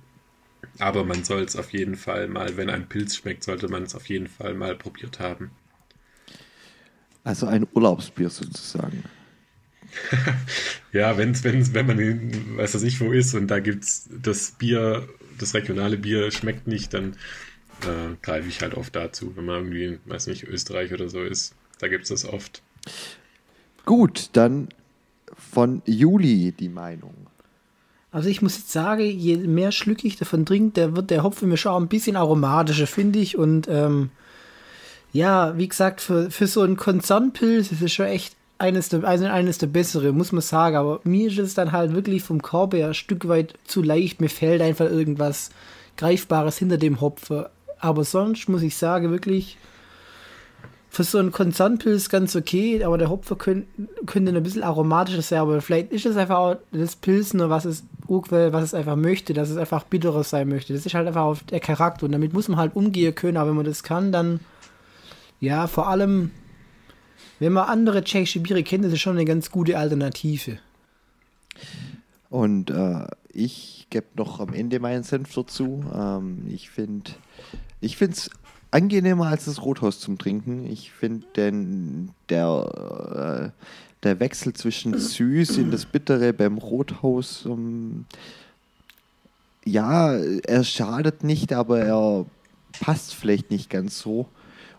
aber man soll es auf jeden Fall mal, wenn ein Pilz schmeckt, sollte man es auf jeden Fall mal probiert haben. Also ein Urlaubsbier sozusagen. ja, wenn's, wenn's, wenn man in, weiß das nicht wo ist und da gibt es das Bier, das regionale Bier schmeckt nicht, dann äh, greife ich halt oft dazu, wenn man irgendwie, weiß nicht, Österreich oder so ist. Da gibt es das oft. Gut, dann von Juli die Meinung. Also ich muss jetzt sagen, je mehr Schlücke ich davon trinke, der wird der Hopfen mir schon ein bisschen aromatischer, finde ich. Und ähm, ja, wie gesagt, für, für so einen Konzernpilz ist es schon echt eines der, also eines der bessere, muss man sagen. Aber mir ist es dann halt wirklich vom Korb her ein Stück weit zu leicht. Mir fällt einfach irgendwas Greifbares hinter dem Hopfen. Aber sonst muss ich sagen, wirklich für so einen Konzernpilz ganz okay, aber der Hopfer könnte, könnte ein bisschen aromatischer sein, aber vielleicht ist es einfach auch das Pilsner, was es Urquell, was es einfach möchte, dass es einfach bitterer sein möchte. Das ist halt einfach der Charakter und damit muss man halt umgehen können, aber wenn man das kann, dann ja, vor allem wenn man andere tschechische Biere kennt, ist es schon eine ganz gute Alternative. Und äh, ich gebe noch am Ende meinen Senf dazu. Ähm, ich finde ich es angenehmer als das Rothaus zum Trinken. Ich finde denn der, äh, der Wechsel zwischen süß in das Bittere beim Rothaus, ähm, ja, er schadet nicht, aber er passt vielleicht nicht ganz so.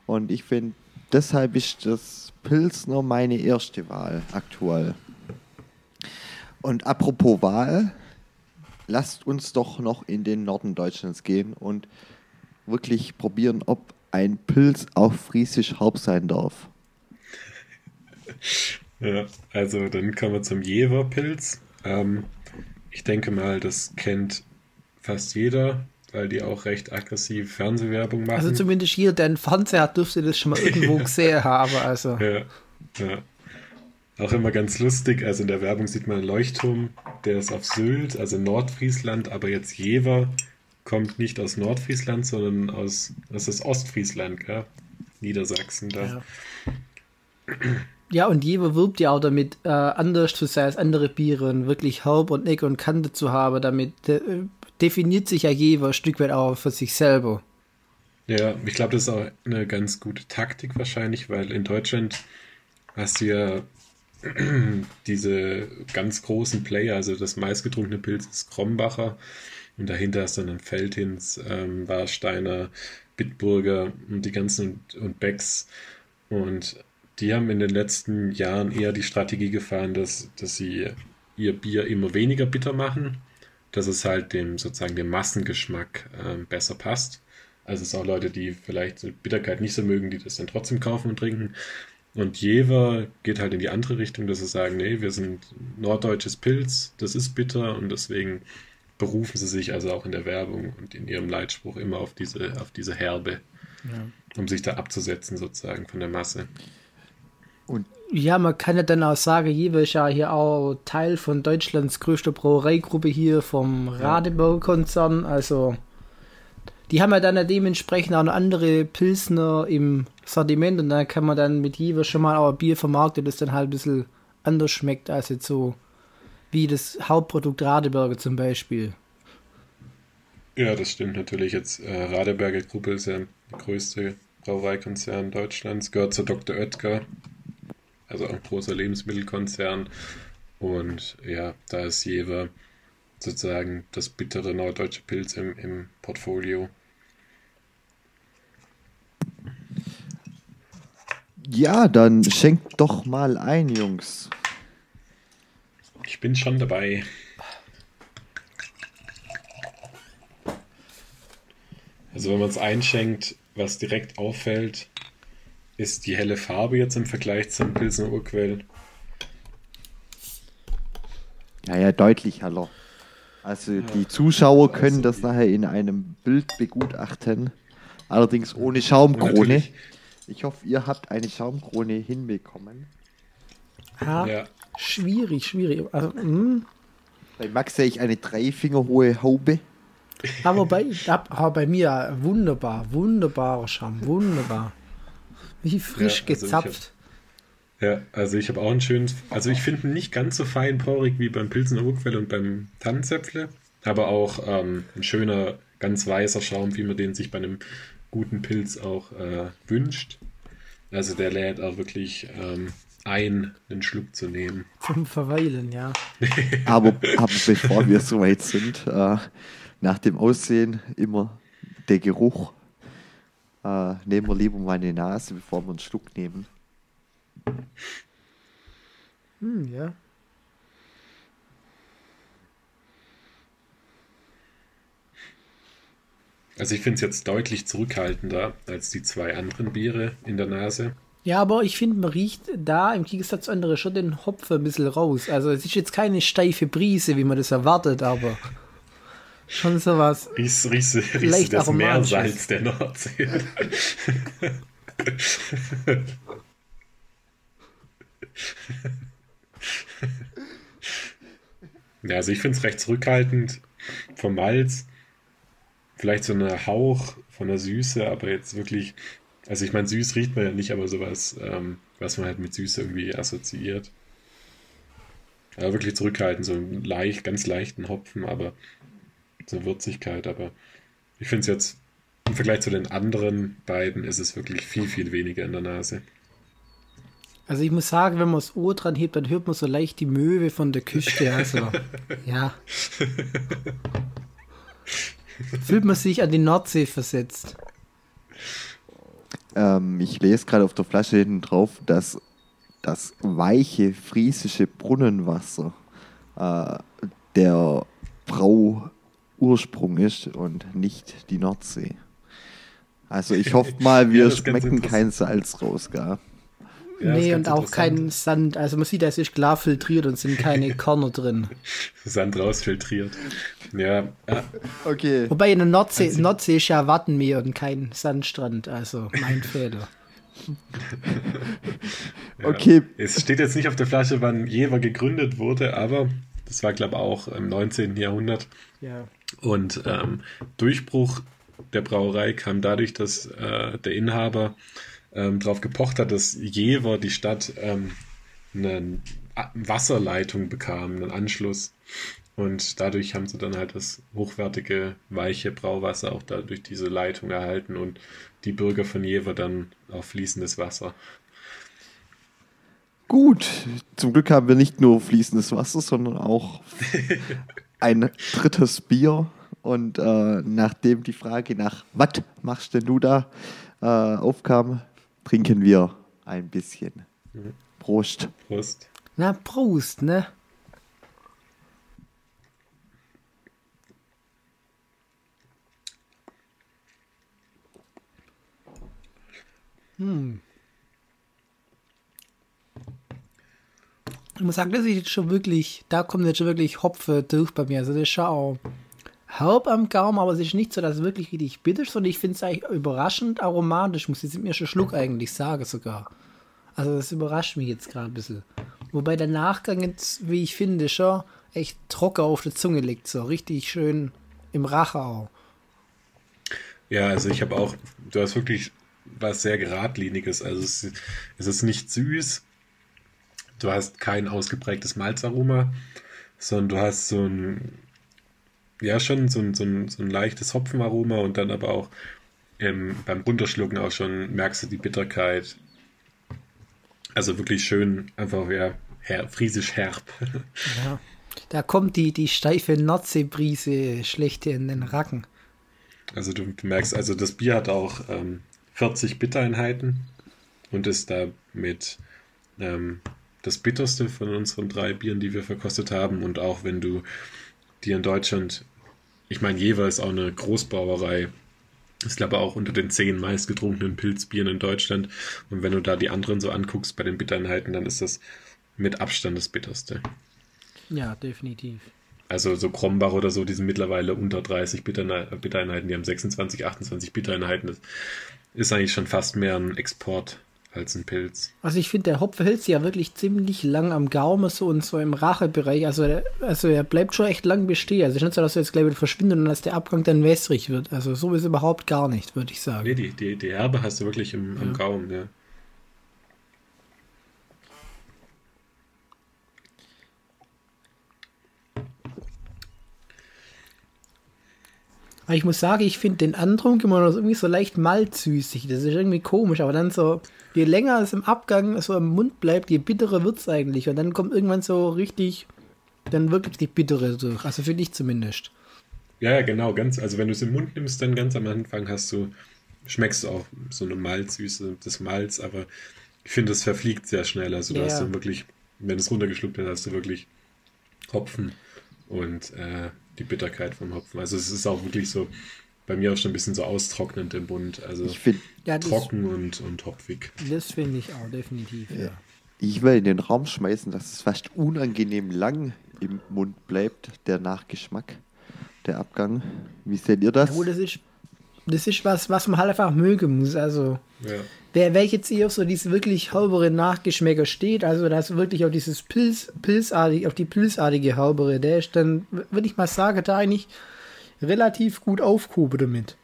Und ich finde, deshalb ist das Pilsner meine erste Wahl aktuell. Und apropos Wahl, lasst uns doch noch in den Norden Deutschlands gehen und wirklich probieren, ob ein Pilz auch friesisch Haupt sein darf. Ja, also dann kommen wir zum Jeverpilz. Ähm, ich denke mal, das kennt fast jeder weil die auch recht aggressiv Fernsehwerbung machen. Also zumindest hier, der einen Fernseher hat, dürfte das schon mal irgendwo gesehen haben. Also. Ja, ja. Auch immer ganz lustig. Also in der Werbung sieht man einen Leuchtturm, der ist auf Sylt, also Nordfriesland, aber jetzt Jever kommt nicht aus Nordfriesland, sondern aus, das ist Ostfriesland, gell? Niedersachsen da. Ja. Ja, und Jever wirbt ja auch damit, äh, anders zu sein als andere Biere und wirklich Haupt und Ecke und Kante zu haben, damit äh, definiert sich ja Jever ein Stück weit auch für sich selber. Ja, ich glaube, das ist auch eine ganz gute Taktik wahrscheinlich, weil in Deutschland hast du ja diese ganz großen Player, also das meistgetrunkene Pilz ist Krombacher und dahinter ist dann ein Feldhins, ähm, Warsteiner, Bitburger und die ganzen und, Becks und die haben in den letzten Jahren eher die Strategie gefahren, dass, dass sie ihr Bier immer weniger bitter machen dass es halt dem sozusagen dem Massengeschmack äh, besser passt. Also es sind auch Leute, die vielleicht Bitterkeit nicht so mögen, die das dann trotzdem kaufen und trinken. Und Jever geht halt in die andere Richtung, dass sie sagen, nee, wir sind norddeutsches Pilz, das ist bitter und deswegen berufen sie sich also auch in der Werbung und in ihrem Leitspruch immer auf diese, auf diese Herbe, ja. um sich da abzusetzen sozusagen von der Masse. Und ja, man kann ja dann auch sagen, Jewe ist ja hier auch Teil von Deutschlands größter Brauereigruppe hier vom Radeberg-Konzern. Also, die haben ja dann ja dementsprechend auch noch andere Pilsner im Sortiment und da kann man dann mit Jewe schon mal auch ein Bier vermarkten, das dann halt ein bisschen anders schmeckt als jetzt so wie das Hauptprodukt Radeberger zum Beispiel. Ja, das stimmt natürlich. Jetzt äh, Radeberger Gruppe ist ja der größte Brauereikonzern Deutschlands, gehört zur Dr. Oetker also ein großer Lebensmittelkonzern. Und ja, da ist Jever sozusagen das bittere norddeutsche Pilz im, im Portfolio. Ja, dann schenkt doch mal ein, Jungs. Ich bin schon dabei. Also wenn man es einschenkt, was direkt auffällt, ist die helle Farbe jetzt im Vergleich zum Pilsner Urquell? Ja, ja, deutlich heller. Also die Zuschauer können das nachher in einem Bild begutachten. Allerdings ohne Schaumkrone. Natürlich. Ich hoffe, ihr habt eine Schaumkrone hinbekommen. Ja, Ja. Schwierig, schwierig. Also, hm. Bei Max sehe ich eine drei Finger hohe Haube. Aber bei, ab- aber bei mir wunderbar, wunderbarer Schaum, wunderbar. Wie frisch Ja, also gezapft. Ja, also ich habe auch einen schönen, also ich finde ihn nicht ganz so feinporig wie beim Pilsener Urquell und beim Tannenzäpfle, aber auch ähm, ein schöner, ganz weißer Schaum, wie man den sich bei einem guten Pilz auch äh, wünscht. Also der lädt auch wirklich ähm, ein, einen Schluck zu nehmen. Zum Verweilen, ja. Aber, aber bevor wir soweit sind, äh, nach dem Aussehen immer der Geruch. Äh, nehmen wir lieber mal eine Nase, bevor wir einen Schluck nehmen. Hm, ja. Also ich finde es jetzt deutlich zurückhaltender als die zwei anderen Biere in der Nase. Ja, aber ich finde, man riecht da im Gegensatz zu anderen schon den Hopfen ein bisschen raus. Also es ist jetzt keine steife Brise, wie man das erwartet, aber schon sowas. Riechst, riechst, riechst du das. Meersalz der Nordsee? ja, also ich finde es recht zurückhaltend vom Malz. Vielleicht so ein Hauch von der Süße, aber jetzt wirklich, also ich meine, süß riecht man ja nicht, aber sowas, ähm, was man halt mit Süße irgendwie assoziiert. Aber wirklich zurückhaltend, so einen leicht, ganz leichten Hopfen, aber so Würzigkeit, aber ich finde es jetzt im Vergleich zu den anderen beiden ist es wirklich viel, viel weniger in der Nase. Also ich muss sagen, wenn man das Ohr dran hebt, dann hört man so leicht die Möwe von der Küste. Also, ja. Fühlt man sich an die Nordsee versetzt. Ähm, ich lese gerade auf der Flasche hinten drauf, dass das weiche friesische Brunnenwasser äh, der Brauursprung ist und nicht die Nordsee. Also ich hoffe mal, wir Ja, schmecken kein Salz raus, gell? Ja, nee, und auch interessant. kein Sand. Also man sieht, es ist klar filtriert und sind keine Körner drin. Sand rausfiltriert. Ja, äh, Okay. Wobei in der Nordsee, Also- Nordsee ist ja Wattenmeer und kein Sandstrand. Also mein Fehler. ja. Okay. Es steht jetzt nicht auf der Flasche, wann Jever gegründet wurde, aber das war, glaube ich, auch im 19. Jahrhundert. Ja. Und ähm, Durchbruch der Brauerei kam dadurch, dass äh, der Inhaber ähm, darauf gepocht hat, dass Jever, die Stadt, ähm, eine Wasserleitung bekam, einen Anschluss. Und dadurch haben sie dann halt das hochwertige, weiche Brauwasser auch da durch diese Leitung erhalten und die Bürger von Jever dann auf fließendes Wasser. Gut, zum Glück haben wir nicht nur fließendes Wasser, sondern auch ein drittes Bier. Und äh, nachdem die Frage nach, was machst denn du da, äh, aufkam, trinken wir ein bisschen. Prost. Prost. Na, Prost, ne? Hm. Ich muss sagen, das ist jetzt schon wirklich, da kommt jetzt schon wirklich Hopfe durch bei mir. Also das ist auch herb am Gaumen, aber es ist nicht so, dass es wirklich richtig bitter ist, sondern ich finde es eigentlich überraschend aromatisch, muss ich jetzt mir schon Schluck eigentlich sagen sogar. Also das überrascht mich jetzt gerade ein bisschen. Wobei der Nachgang jetzt, wie ich finde, schon echt trocken auf der Zunge liegt. So richtig schön im Rache auch. Ja, also ich habe auch, du hast wirklich was sehr geradliniges. Also es, es ist nicht süß, du hast kein ausgeprägtes Malzaroma, sondern du hast so ein, ja schon so ein, so ein, so ein leichtes Hopfenaroma und dann aber auch ähm, beim Runterschlucken auch schon merkst du die Bitterkeit. Also wirklich schön, einfach ja, her, friesisch herb. Ja. Da kommt die, die steife Nordseebrise schlecht in den Racken. Also du, du merkst, also das Bier hat auch ähm, 40 Bittereinheiten und ist damit ähm, das bitterste von unseren drei Bieren, die wir verkostet haben. Und auch wenn du dir in Deutschland, ich meine, Jever ist auch eine Großbrauerei, ist, glaube ich, auch unter den zehn meistgetrunkenen Pilzbieren in Deutschland. Und wenn du da die anderen so anguckst bei den Bittereinheiten, dann ist das mit Abstand das bitterste. Ja, definitiv. Also so Krombach oder so, die sind mittlerweile unter 30 Bittereinheiten, die haben 26, 28 Bittereinheiten. Das ist eigentlich schon fast mehr ein Export als ein Pilz. Also ich finde, der Hopfen hält sich ja wirklich ziemlich lang am Gaumen so und so im Rachebereich. Also, also er bleibt schon echt lang bestehen. Also es ist nicht so, dass er jetzt gleich wieder verschwindet und dass der Abgang dann wässrig wird. Also so ist überhaupt gar nicht, würde ich sagen. Nee, die, die, die Herbe hast du wirklich im, ja. am Gaumen, ja. Aber ich muss sagen, ich finde den Antrunk immer noch irgendwie so leicht malzsüßig. Das ist irgendwie komisch, aber dann so, je länger es im Abgang so im Mund bleibt, je bitterer wird es eigentlich. Und dann kommt irgendwann so richtig, dann wirklich die bittere durch. Also finde ich zumindest. Ja, ja, genau, ganz, also wenn du es im Mund nimmst, dann ganz am Anfang hast du, schmeckst du auch so eine Malzsüße des Malz, aber ich finde, es verfliegt sehr schnell. Also du ja. hast du wirklich, wenn es runtergeschluckt wird, hast du wirklich Hopfen und äh, die Bitterkeit vom Hopfen. Also es ist auch wirklich so bei mir auch schon ein bisschen so austrocknend im Mund. Also find, ja, trocken und, und hopfig. Das finde ich auch definitiv, ja. Ich will in den Raum schmeißen, dass es fast unangenehm lang im Mund bleibt, der Nachgeschmack, der Abgang. Wie seht ihr das? Ja, das ist das ist was, was man halt einfach mögen muss. Also, ja. Wer, wer jetzt eher auf so diese wirklich haubere Nachgeschmäcker steht, also das wirklich auf dieses Pilz, Pilzartige, auf die pilzartige Haubere, der ist dann, würde ich mal sagen, da eigentlich relativ gut aufgehoben damit.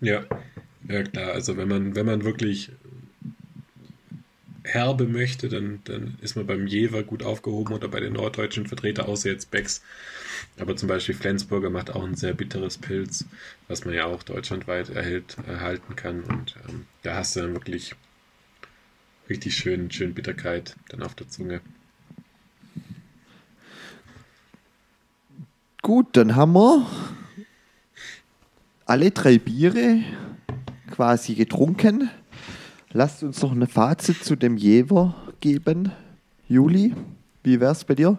Ja, ja klar. Also wenn man, wenn man wirklich herbe möchte, dann, dann ist man beim Jever gut aufgehoben oder bei den norddeutschen Vertretern, außer jetzt Becks. Aber zum Beispiel Flensburger macht auch ein sehr bitteres Pilz, was man ja auch deutschlandweit erhält, erhalten kann. Und ähm, da hast du dann wirklich richtig schön, schön Bitterkeit dann auf der Zunge. Gut, dann haben wir alle drei Biere quasi getrunken. Lasst uns noch ein Fazit zu dem Jever geben. Juli, wie wäre es bei dir?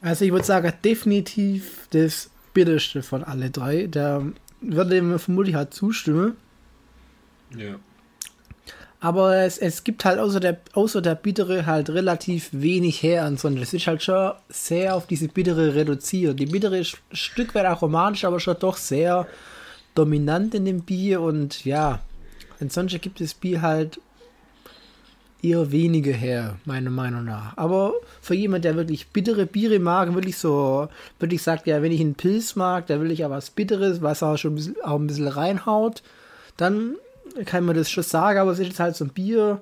Also ich würde sagen, definitiv das bitterste von alle drei. Da würde ihm vermutlich halt zustimmen. Ja. Aber es, es gibt halt außer der, außer der Bittere halt relativ wenig her ansonsten. Es ist halt schon sehr auf diese Bittere reduziert. Die Bittere ist ein Stück weit aromatisch, aber schon doch sehr dominant in dem Bier und ja, ansonsten gibt das Bier halt eher wenige her, meiner Meinung nach. Aber für jemand, der wirklich bittere Biere mag, wirklich so, wirklich sagt, ja, wenn ich einen Pilz mag, da will ich ja was Bitteres, was auch schon ein bisschen, auch ein bisschen reinhaut, dann kann man das schon sagen, aber es ist halt so ein Bier.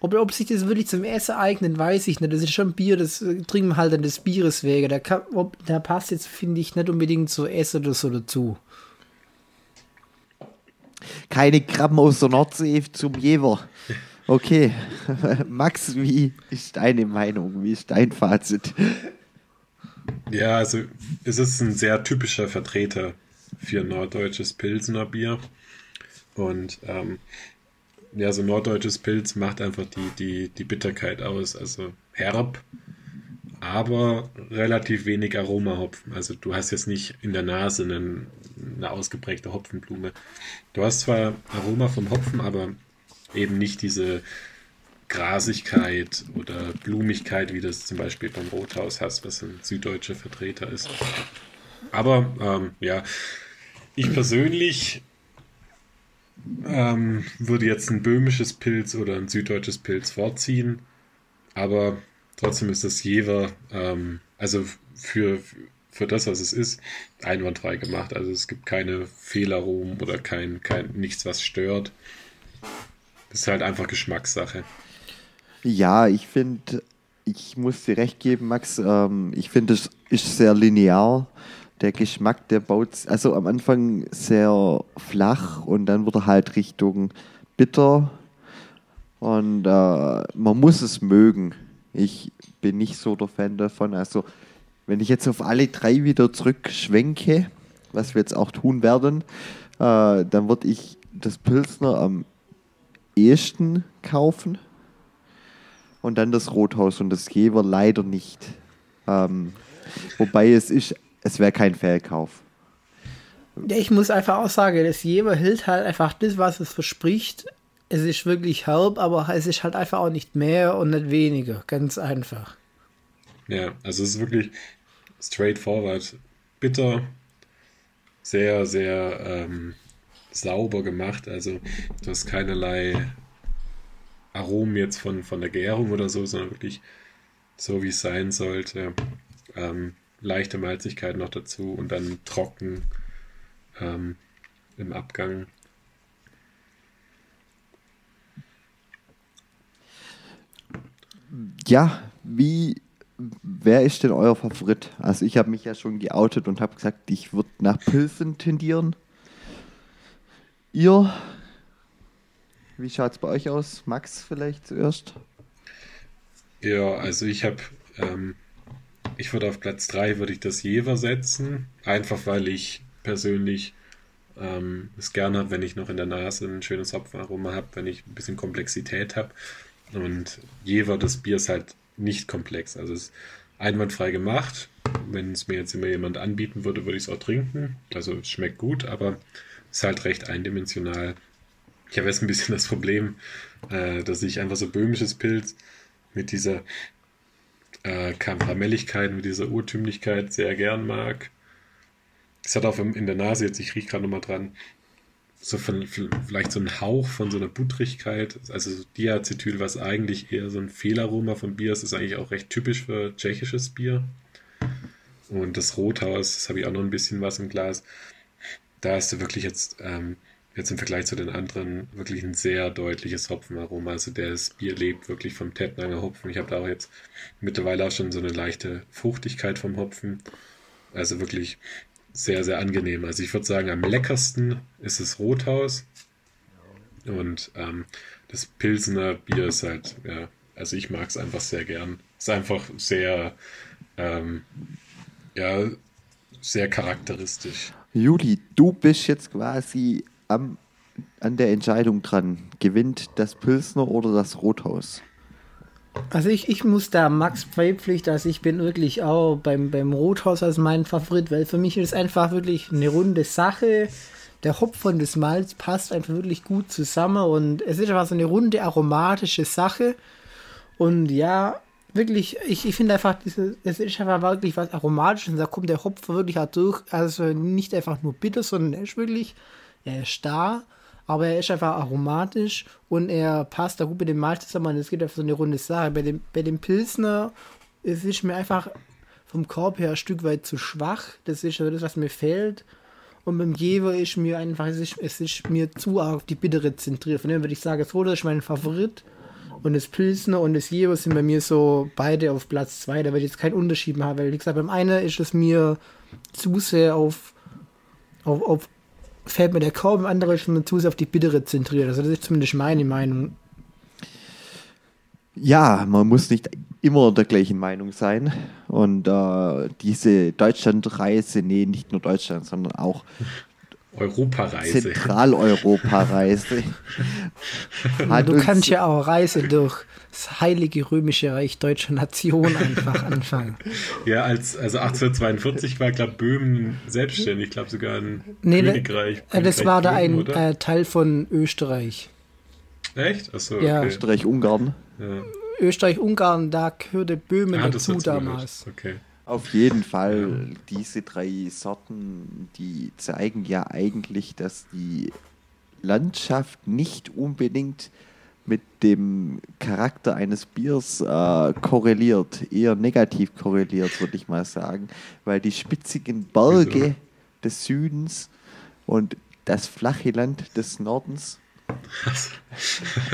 Ob, ob sich das wirklich zum Essen eignet, weiß ich nicht. Das ist schon ein Bier, das trinken wir halt an des Bieres wege. Der, kann, ob, der passt jetzt, finde ich, nicht unbedingt zu Essen oder so dazu. Keine Krabben aus der Nordsee zum Jever. Okay. Max, wie ist deine Meinung? Wie ist dein Fazit? Ja, also es ist ein sehr typischer Vertreter für norddeutsches Pilsener Bier. Und ähm, ja, so norddeutsches Pilz macht einfach die, die, die Bitterkeit aus. Also herb, aber relativ wenig Aromahopfen. Also du hast jetzt nicht in der Nase einen, eine ausgeprägte Hopfenblume. Du hast zwar Aroma vom Hopfen, aber eben nicht diese Grasigkeit oder Blumigkeit, wie das zum Beispiel beim Rothaus hast, was ein süddeutscher Vertreter ist. Aber ähm, ja, ich persönlich ähm, würde jetzt ein böhmisches Pilz oder ein süddeutsches Pilz vorziehen, aber trotzdem ist das Jever, ähm, also für, für das, was es ist, einwandfrei gemacht. Also es gibt keine Fehlaromen oder kein, kein, nichts, was stört. Das ist halt einfach Geschmackssache. Ja, ich finde, ich muss dir recht geben, Max. Ähm, ich finde, es ist sehr linear der Geschmack, der baut, also am Anfang sehr flach und dann wird er halt Richtung bitter und äh, man muss es mögen. Ich bin nicht so der Fan davon. Also wenn ich jetzt auf alle drei wieder zurückschwenke, was wir jetzt auch tun werden, äh, dann würde ich das Pilsner am ehesten kaufen und dann das Rothaus und das Geber leider nicht. Ähm, wobei es ist es wäre kein Fehlkauf. Ich muss einfach auch sagen, das Jever hält halt einfach das, was es verspricht. Es ist wirklich herb, aber es ist halt einfach auch nicht mehr und nicht weniger. Ganz einfach. Ja, also es ist wirklich straightforward. Bitter, sehr, sehr ähm, sauber gemacht. Also du hast keinerlei Aromen jetzt von, von der Gärung oder so, sondern wirklich so, wie es sein sollte. Ähm, leichte Malzigkeit noch dazu und dann trocken ähm, im Abgang. Ja, wie, wer ist denn euer Favorit? Also ich habe mich ja schon geoutet und habe gesagt, ich würde nach Pilsen tendieren. Ihr, wie schaut es bei euch aus? Max vielleicht zuerst? Ja, also ich habe, ähm, ich würde auf Platz 3 würde ich das Jever setzen, einfach weil ich persönlich ähm, es gerne habe, wenn ich noch in der Nase ein schönes Hopfenaroma habe, wenn ich ein bisschen Komplexität habe. Und Jever, das Bier ist halt nicht komplex. Also es ist einwandfrei gemacht. Wenn es mir jetzt immer jemand anbieten würde, würde ich es auch trinken. Also es schmeckt gut, aber es ist halt recht eindimensional. Ich habe jetzt ein bisschen das Problem, äh, dass ich einfach so böhmisches Pilz mit dieser äh, Karamelligkeit, mit dieser Urtümlichkeit sehr gern mag. Es hat auch in der Nase jetzt, ich rieche gerade nochmal dran, so von, vielleicht so ein Hauch von so einer Buttrigkeit, also so Diacetyl, was eigentlich eher so ein Fehlaroma von Bier ist, ist eigentlich auch recht typisch für tschechisches Bier. Und das Rothaus, das habe ich auch noch ein bisschen was im Glas. Da hast du wirklich jetzt ähm, jetzt im Vergleich zu den anderen wirklich ein sehr deutliches Hopfenaroma. Also das Bier lebt wirklich vom Tettnanger Hopfen. Ich habe da auch jetzt mittlerweile auch schon so eine leichte Fruchtigkeit vom Hopfen. Also wirklich sehr, sehr angenehm. Also ich würde sagen, am leckersten ist es Rothaus. Und ähm, das Pilsener Bier ist halt, ja, also ich mag es einfach sehr gern. Ist einfach sehr, ähm, ja, sehr charakteristisch. Juli, du bist jetzt quasi am, an der Entscheidung dran. Gewinnt das Pilsner oder das Rothaus? Also ich, ich muss da Max beipflichten, also ich bin wirklich auch beim, beim Rothaus als mein Favorit, weil für mich ist einfach wirklich eine runde Sache. Der Hopf von des Malz passt einfach wirklich gut zusammen und es ist einfach so eine runde aromatische Sache. Und ja, wirklich, ich, ich finde einfach, diese, es ist einfach wirklich was Aromatisches und da kommt der Hopf wirklich auch durch. Also nicht einfach nur bitter, sondern er ist wirklich er ist da, aber er ist einfach aromatisch und er passt da gut mit dem Malz zusammen. Es geht auf so eine runde Sache. Bei dem, bei dem Pilsner es ist mir einfach vom Korb her ein Stück weit zu schwach. Das ist das, was mir fehlt. Und beim Jever ist mir einfach, es ist, es ist mir zu arg auf die bittere zentriert. Von dem würde ich sagen, das Roter ist mein Favorit. Und das Pilsner und das Jever sind bei mir so beide auf Platz 2. Da werde ich jetzt keinen Unterschied machen, weil, wie gesagt, beim einen ist es mir zu sehr auf, auf, auf fällt mir der Korb, im anderen schon zu sehr auf die bittere zentriert. Also das ist zumindest meine Meinung. Ja, man muss nicht immer der gleichen Meinung sein. Und äh, diese Deutschlandreise, nee, nicht nur Deutschland, sondern auch Europareise. Zentraleuropa-Reise. du kannst ja auch Reise durch das Heilige Römische Reich deutscher Nation einfach anfangen. Ja, als, also 1842 war, glaube Böhmen selbstständig, ich glaube sogar ein nee, Königreich. Da, das war da ein äh, Teil von Österreich. Echt? Achso, ja. Okay. Österreich-Ungarn. Ja. Österreich-Ungarn, da gehörte Böhmen ah, dazu damals. Okay. Auf jeden Fall, diese drei Sorten, die zeigen ja eigentlich, dass die Landschaft nicht unbedingt mit dem Charakter eines Biers äh, korreliert, eher negativ korreliert, würde ich mal sagen, weil die spitzigen Berge des Südens und das flache Land des Nordens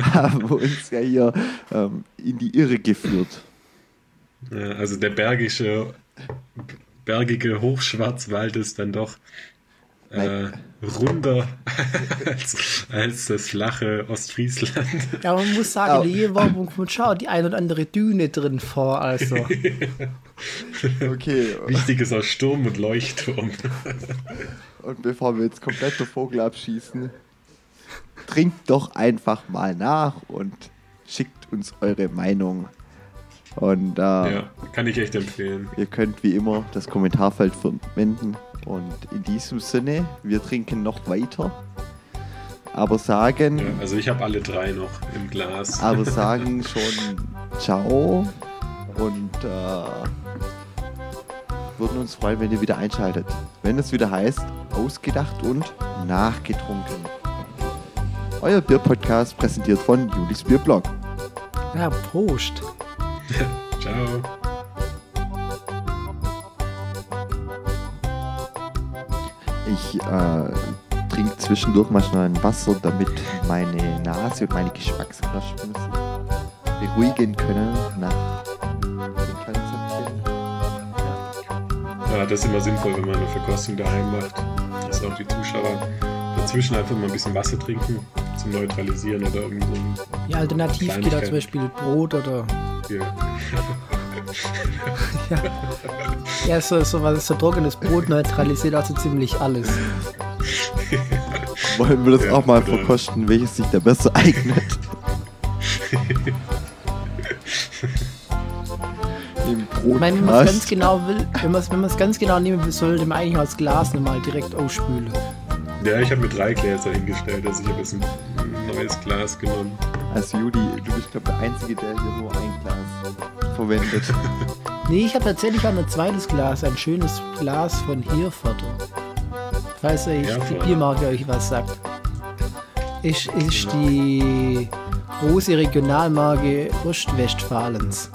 haben uns ja hier ähm, in die Irre geführt. Ja, also der bergische, bergige Hochschwarzwald ist dann doch äh, runder als, als, das flache Ostfriesland. Ja, man muss sagen, oh. jeder Werbung kommt schon die ein oder andere Düne drin vor. Also. okay. Wichtig ist auch Sturm und Leuchtturm. und bevor wir jetzt komplett den Vogel abschießen, trinkt doch einfach mal nach und schickt uns eure Meinung und äh, ja, kann ich echt empfehlen. Ihr könnt wie immer das Kommentarfeld verwenden. Und in diesem Sinne, wir trinken noch weiter. Aber sagen, Ja, also ich habe alle drei noch im Glas. aber sagen schon Ciao und äh, würden uns freuen, wenn ihr wieder einschaltet. Wenn es wieder heißt, ausgedacht und nachgetrunken. Euer Bierpodcast präsentiert von Julis Bierblog. Ja, Prost. Ciao. Ich äh, trinke zwischendurch manchmal ein Wasser, damit meine Nase und meine Geschmacksknospen beruhigen können nach dem kleinen Zäpfchen. Ja, das ist immer sinnvoll, wenn man eine Verkostung daheim macht, dass auch die Zuschauer dazwischen einfach mal ein bisschen Wasser trinken zum Neutralisieren oder irgendwie so ein Ja, alternativ geht da zum Beispiel Brot oder Bier. ja, so, so was so trockenes Brot neutralisiert also ziemlich alles. Wollen wir das Ja, auch mal oder- verkosten, welches sich da besser eignet? Im Ich meine, wenn man es ganz genau will, wenn man es wenn man's ganz genau nehmen will, sollte man eigentlich aus Glas nochmal direkt ausspülen. Ja, ich habe mir drei Gläser hingestellt, also ich habe jetzt ein neues Glas genommen. Also Juli, du bist glaube der Einzige, der hier nur ein Glas verwendet. Nee, ich habe tatsächlich auch ein zweites Glas, ein schönes Glas von Herforder. Falls euch die Herforder. Biermarke euch was sagt. Ist, ist die große Regionalmarke Ostwestfalens.